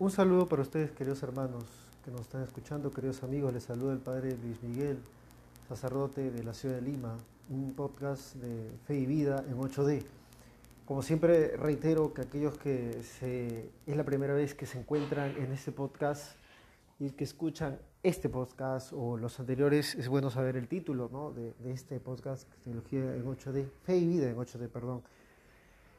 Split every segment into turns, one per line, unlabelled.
Un saludo para ustedes, queridos hermanos que nos están escuchando, queridos amigos. Les saluda el Padre Luis Miguel, sacerdote de la ciudad de Lima, un podcast de fe y vida en 8D. Como siempre reitero que aquellos que se, es la primera vez que se encuentran en este podcast y que escuchan este podcast o los anteriores, es bueno saber el título ¿no? de, de este podcast, Teología en 8D, Fe y Vida en 8D, perdón.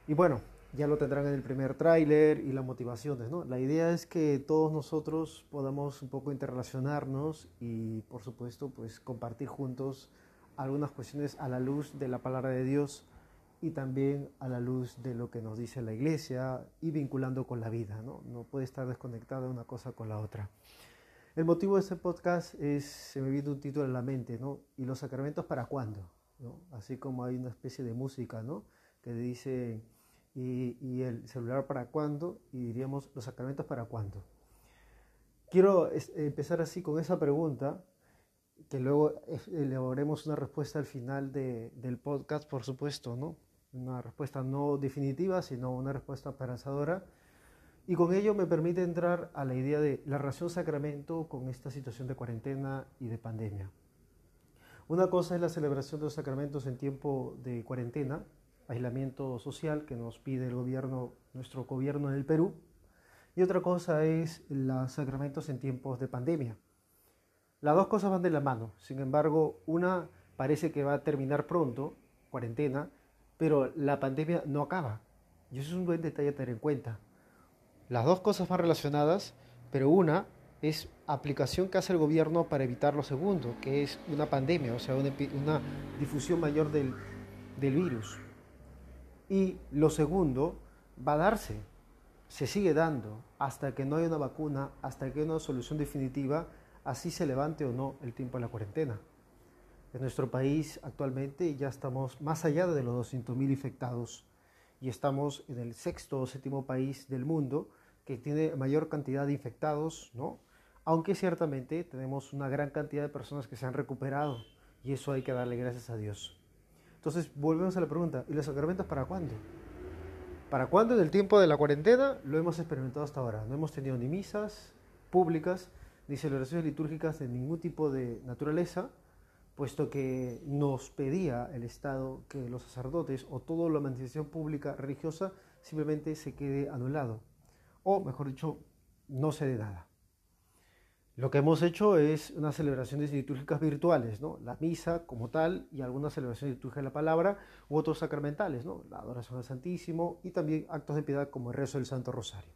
Y bueno, ya lo tendrán en el primer tráiler y las motivaciones, ¿no? La idea es que todos nosotros podamos un poco interrelacionarnos y, por supuesto, pues compartir juntos algunas cuestiones a la luz de la palabra de Dios y también a la luz de lo que nos dice la iglesia y vinculando con la vida, ¿no? No puede estar desconectada una cosa con la otra. El motivo de este podcast es, se me viene un título en la mente, ¿no? ¿Y los sacramentos para cuándo? ¿no? Así como hay una especie de música, ¿no? Que dice y, el celular para cuándo y diríamos los sacramentos para cuándo. Quiero empezar así con esa pregunta, que luego elaboremos una respuesta al final de, del podcast, por supuesto, ¿no? Una respuesta no definitiva, sino una respuesta esperanzadora. Y con ello me permite entrar a la idea de la relación sacramento con esta situación de cuarentena y de pandemia. Una cosa es la celebración de los sacramentos en tiempo de cuarentena, aislamiento social que nos pide el gobierno, nuestro gobierno del Perú. Y otra cosa es los sacramentos en tiempos de pandemia. Las dos cosas van de la mano. Sin embargo, una parece que va a terminar pronto, cuarentena, pero la pandemia no acaba. Y eso es un buen detalle a tener en cuenta. Las dos cosas van relacionadas, pero una es aplicación que hace el gobierno para evitar lo segundo, que es una pandemia, o sea, una, una difusión mayor del, del virus. Y lo segundo va a darse, se sigue dando hasta que no haya una vacuna, hasta que haya una solución definitiva, así se levante o no el tiempo de la cuarentena. En nuestro país actualmente ya estamos más allá de los 200.000 infectados y estamos en el sexto o séptimo país del mundo que tiene mayor cantidad de infectados, ¿no? Aunque ciertamente tenemos una gran cantidad de personas que se han recuperado y eso hay que darle gracias a Dios. Entonces, volvemos a la pregunta, ¿y los sacramentos para cuándo? ¿Para cuándo en el tiempo de la cuarentena? Lo hemos experimentado hasta ahora. No hemos tenido ni misas públicas, ni celebraciones litúrgicas de ningún tipo de naturaleza, puesto que nos pedía el Estado que los sacerdotes o toda la manifestación pública religiosa simplemente se quede anulado. O, mejor dicho, no se dé nada. Lo que hemos hecho es unas celebraciones litúrgicas virtuales, ¿no? La misa como tal y algunas celebraciones litúrgicas de la palabra u otros sacramentales, ¿no? La adoración al Santísimo y también actos de piedad como el rezo del Santo Rosario.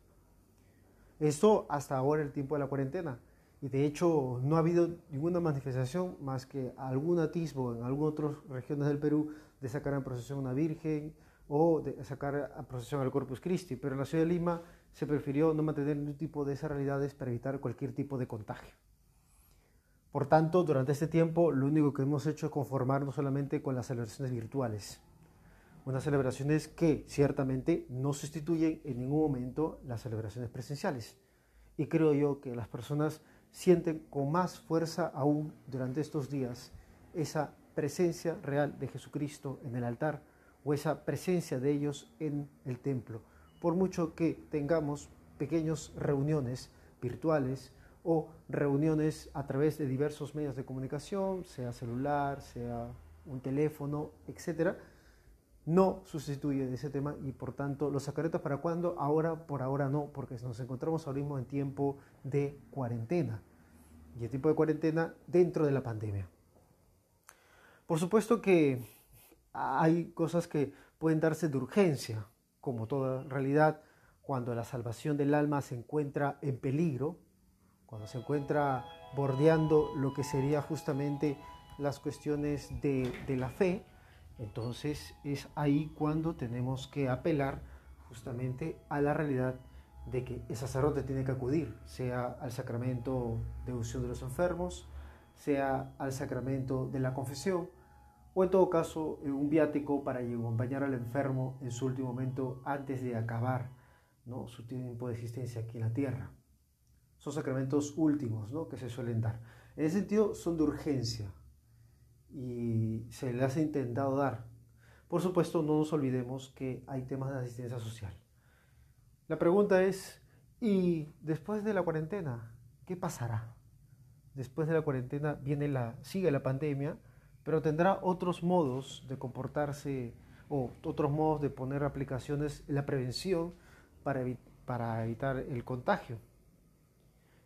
Esto hasta ahora el tiempo de la cuarentena. Y de hecho no ha habido ninguna manifestación más que algún atisbo en algunas otras regiones del Perú de sacar en procesión a una virgen o de sacar a procesión al Corpus Christi. Pero en la ciudad de Lima se prefirió no mantener ningún tipo de esas realidades para evitar cualquier tipo de contagio. Por tanto, durante este tiempo lo único que hemos hecho es conformarnos solamente con las celebraciones virtuales. Unas celebraciones que ciertamente no sustituyen en ningún momento las celebraciones presenciales. Y creo yo que las personas sienten con más fuerza aún durante estos días esa presencia real de Jesucristo en el altar o esa presencia de ellos en el templo por mucho que tengamos pequeñas reuniones virtuales o reuniones a través de diversos medios de comunicación, sea celular, sea un teléfono, etcétera, no sustituye ese tema y por tanto los sacramentos para cuándo, ahora por ahora no, porque nos encontramos ahora mismo en tiempo de cuarentena y el tiempo de cuarentena dentro de la pandemia. Por supuesto que hay cosas que pueden darse de urgencia, como toda realidad, cuando la salvación del alma se encuentra en peligro, cuando se encuentra bordeando lo que sería justamente las cuestiones de, la fe, entonces es ahí cuando tenemos que apelar justamente a la realidad de que el sacerdote tiene que acudir, sea al sacramento de unción de los enfermos, sea al sacramento de la confesión, o en todo caso eh, un viático para acompañar al enfermo en su último momento antes de acabar ¿no? su tiempo de existencia aquí en la tierra. Son sacramentos últimos ¿no? que se suelen dar. En ese sentido son de urgencia y se les ha intentado dar. Por supuesto, no nos olvidemos que hay temas de asistencia social. La pregunta es, Y después de la cuarentena, ¿qué pasará? Después de la cuarentena viene la, sigue la pandemia, pero tendrá otros modos de comportarse o otros modos de poner aplicaciones en la prevención para, para evitar el contagio.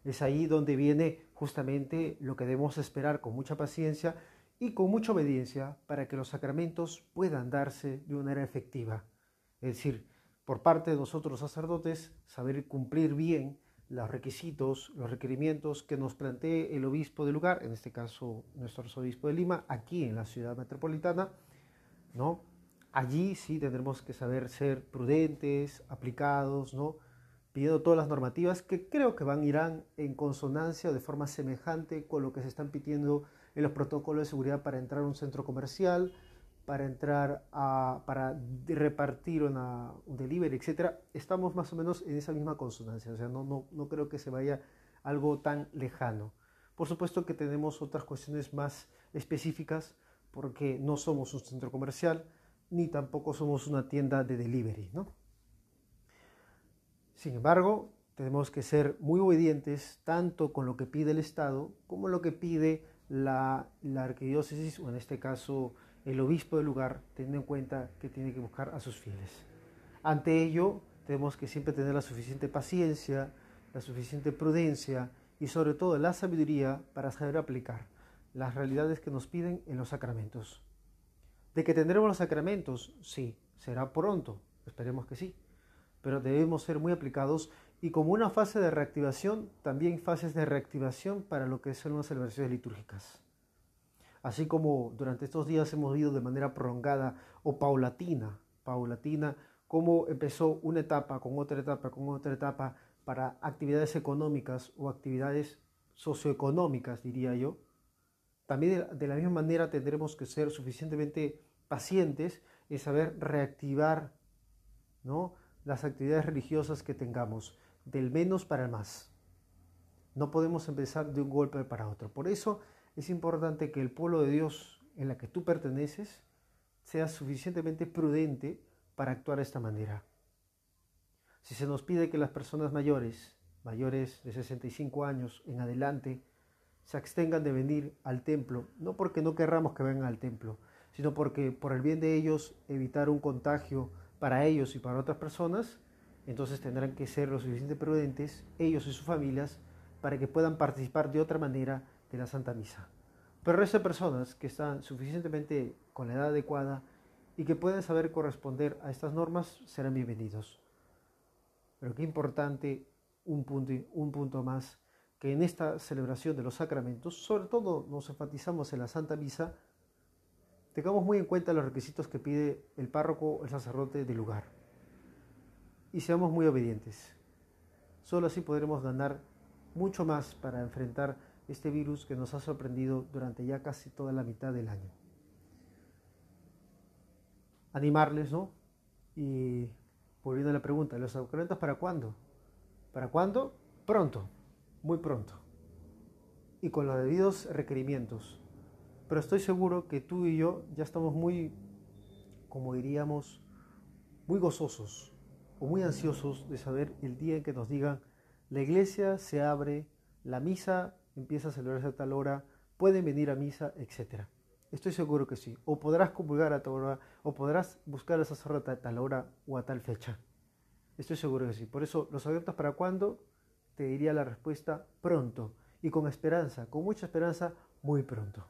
Es ahí donde viene justamente lo que debemos esperar con mucha paciencia y con mucha obediencia para que los sacramentos puedan darse de una manera efectiva. Es decir, por parte de nosotros sacerdotes, saber cumplir bien los requisitos, los requerimientos que nos plantee el obispo del lugar, en este caso nuestro arzobispo de Lima, aquí en la ciudad metropolitana, ¿no? Allí sí tendremos que saber ser prudentes, aplicados, ¿no? Pidiendo todas las normativas que creo que van irán en consonancia o de forma semejante con lo que se están pidiendo en los protocolos de seguridad para entrar a un centro comercial, para entrar a, para repartir una, un delivery, etcétera, estamos más o menos en esa misma consonancia, o sea, no, no, no creo que se vaya algo tan lejano. Por supuesto que tenemos otras cuestiones más específicas, porque no somos un centro comercial, ni tampoco somos una tienda de delivery, ¿no? Sin embargo, tenemos que ser muy obedientes tanto con lo que pide el Estado como lo que pide la, la arquidiócesis, o en este caso el obispo del lugar, teniendo en cuenta que tiene que buscar a sus fieles. Ante ello, tenemos que siempre tener la suficiente paciencia, la suficiente prudencia y sobre todo la sabiduría para saber aplicar las realidades que nos piden en los sacramentos. De que tendremos los sacramentos, sí, será pronto, esperemos que sí, pero debemos ser muy aplicados y como una fase de reactivación, también fases de reactivación para lo que son las celebraciones litúrgicas. Así como durante estos días hemos visto de manera prolongada o paulatina, paulatina, cómo empezó una etapa con otra etapa con otra etapa para actividades económicas o actividades socioeconómicas, diría yo. También de la misma manera tendremos que ser suficientemente pacientes y saber reactivar ¿no? las actividades religiosas que tengamos, del menos para el más. No podemos empezar de un golpe para otro. Por eso es importante que el pueblo de Dios en la que tú perteneces sea suficientemente prudente para actuar de esta manera. Si se nos pide que las personas mayores, mayores de 65 años en adelante, se abstengan de venir al templo, no porque no querramos que vengan al templo, sino porque por el bien de ellos evitar un contagio para ellos y para otras personas, entonces tendrán que ser lo suficientemente prudentes, ellos y sus familias, para que puedan participar de otra manera de la Santa Misa. Pero esas personas que están suficientemente con la edad adecuada y que pueden saber corresponder a estas normas serán bienvenidos. Pero qué importante un punto, un punto más, que en esta celebración de los sacramentos, sobre todo nos enfatizamos en la Santa Misa, tengamos muy en cuenta los requisitos que pide el párroco o el sacerdote del lugar y seamos muy obedientes. Solo así podremos ganar mucho más para enfrentar este virus que nos ha sorprendido durante ya casi toda la mitad del año. Animarles, ¿no? Y volviendo a la pregunta, ¿los sacramentos para cuándo? ¿Para cuándo? Pronto, muy pronto. Y con los debidos requerimientos. Pero estoy seguro que tú y yo ya estamos muy, como diríamos, muy gozosos o muy ansiosos de saber el día en que nos digan, la iglesia se abre, la misa empieza a celebrarse a tal hora, pueden venir a misa, etc. Estoy seguro que sí. O podrás comulgar a tal hora, o podrás buscar a sacerdote a tal hora o a tal fecha. Estoy seguro que sí. Por eso, ¿los abiertos para cuándo? Te diría la respuesta pronto. Y con esperanza, con mucha esperanza, muy pronto.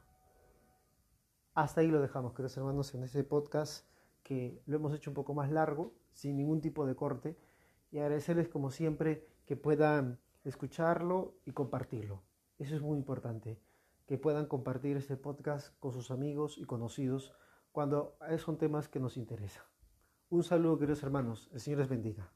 Hasta ahí lo dejamos, queridos hermanos, en este podcast que lo hemos hecho un poco más largo, sin ningún tipo de corte, y agradecerles como siempre que puedan escucharlo y compartirlo. Eso es muy importante, que puedan compartir este podcast con sus amigos y conocidos cuando son temas que nos interesan. Un saludo, queridos hermanos. El Señor les bendiga.